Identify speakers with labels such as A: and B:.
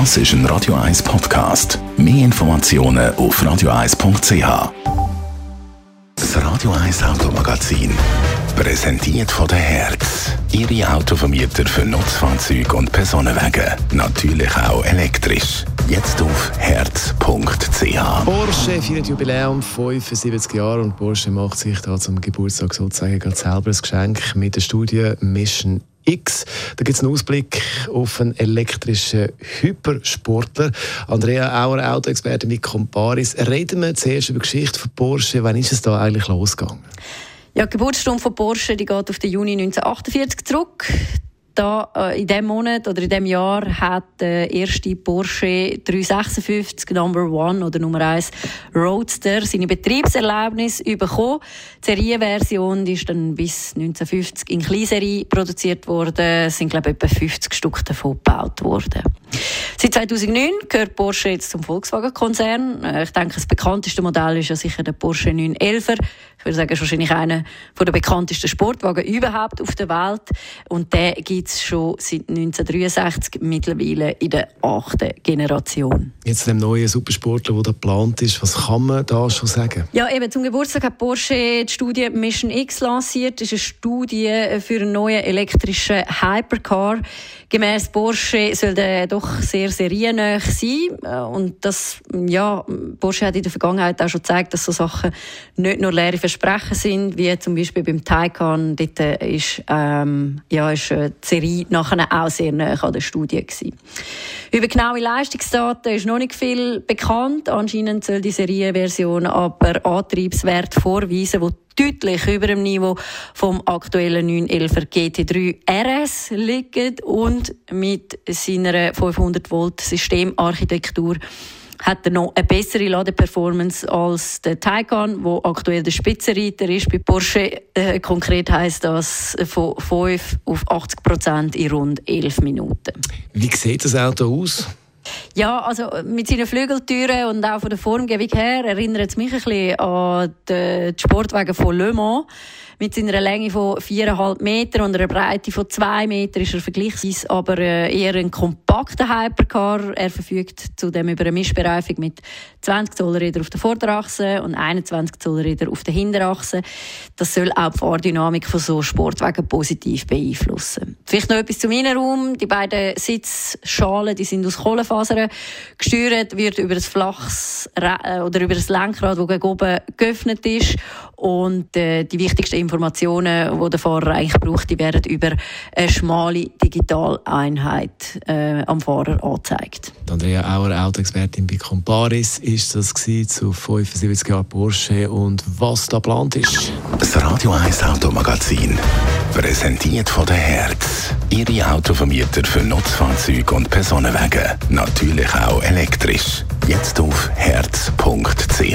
A: Das ist ein Radio 1 Podcast. Mehr Informationen auf radio1.ch. Das Radio 1 Automagazin. Präsentiert von der Herz. Ihre Autovermieter für Nutzfahrzeuge und Personenwagen. Natürlich auch elektrisch. Jetzt auf herz.ch.
B: Porsche feiert Jubiläum 75 Jahre und Porsche macht sich da zum Geburtstag sozusagen gerade selber ein Geschenk mit der Studie Mission X. Da gibt es einen Ausblick auf einen elektrischen Hypersportler. Andrea Auer, Autoexperte mit Comparis. Reden wir zuerst über die Geschichte von Porsche. Wann ist es da eigentlich losgegangen?
C: Ja, die Geburtsstunde von Porsche die geht auf den Juni 1948 zurück da, äh, in diesem Monat oder in diesem Jahr hat der erste Porsche 356 Number One oder Nummer 1 Roadster seine Betriebserlaubnis bekommen. Die Serienversion ist dann bis 1950 in Kleinserie produziert worden. Es sind, glaube ich, etwa 50 Stück davon gebaut worden. Seit 2009 gehört Porsche jetzt zum Volkswagen-Konzern. Äh, ich denke, das bekannteste Modell ist ja sicher der Porsche 911. Ich würde sagen, ist wahrscheinlich einer der bekanntesten Sportwagen überhaupt auf der Welt. Und der gibt es schon seit 1963 mittlerweile in der achten Generation.
B: Jetzt dem neuen Supersportler, der geplant ist, was kann man da schon sagen?
C: Ja, eben zum Geburtstag hat Porsche die Studie Mission X lanciert. Das ist eine Studie für einen neuen elektrischen Hypercar. Gemäss Porsche soll der doch sehr seriennah sein. Und das, ja, Porsche hat in der Vergangenheit auch schon gezeigt, dass so Sachen nicht nur leere Versprechen sind, wie zum Beispiel beim Taycan. Dort ist, ähm, ja, ist äh, Serie nachher auch sehr nah an der Studie gewesen. Über genaue Leistungsdaten ist noch nicht viel bekannt. Anscheinend soll die Serienversion aber Antriebswert vorweisen, wo deutlich über dem Niveau vom aktuellen 911 GT3 RS liegt und mit seiner 500 Volt Systemarchitektur hat er noch eine bessere Ladeperformance als der Taycan, wo aktuell der Spitzenreiter ist. Bei Porsche äh, konkret heißt das von 5 auf 80 Prozent in rund 11 Minuten.
B: Wie sieht das Auto aus?
C: Ja, also mit seinen Flügeltüren und auch von der Formgebung her erinnert es mich ein bisschen an die Sportwagen von Le Mans. Mit seiner Länge von 4,5 Meter und einer Breite von 2 Meter ist er vergleichsweise aber äh, eher ein kompakter Hypercar. Er verfügt zudem über eine Mischbereifung mit 20 Zoll Räder auf der Vorderachse und 21 Zoll Räder auf der Hinterachse. Das soll auch die Fahrdynamik von so Sportwagen positiv beeinflussen. Vielleicht noch etwas zum Innenraum. Die beiden Sitzschalen, die sind aus Gesteuert, wird über das flaches äh, oder über das Lenkrad, das gegen oben geöffnet ist und äh, die wichtigsten Informationen, die der Fahrer eigentlich braucht, die werden über eine schmale Digitaleinheit äh, am Fahrer angezeigt.
B: Andrea Auer, Autoexpertin bei Comparis, ist das zu 75 Jahren Porsche und was da geplant ist?
A: Das Radio 1 Automagazin, präsentiert von der Herz. Ihre Autovermieter für Nutzfahrzeuge und Personenwagen, natürlich auch elektrisch. Jetzt auf herz.ch.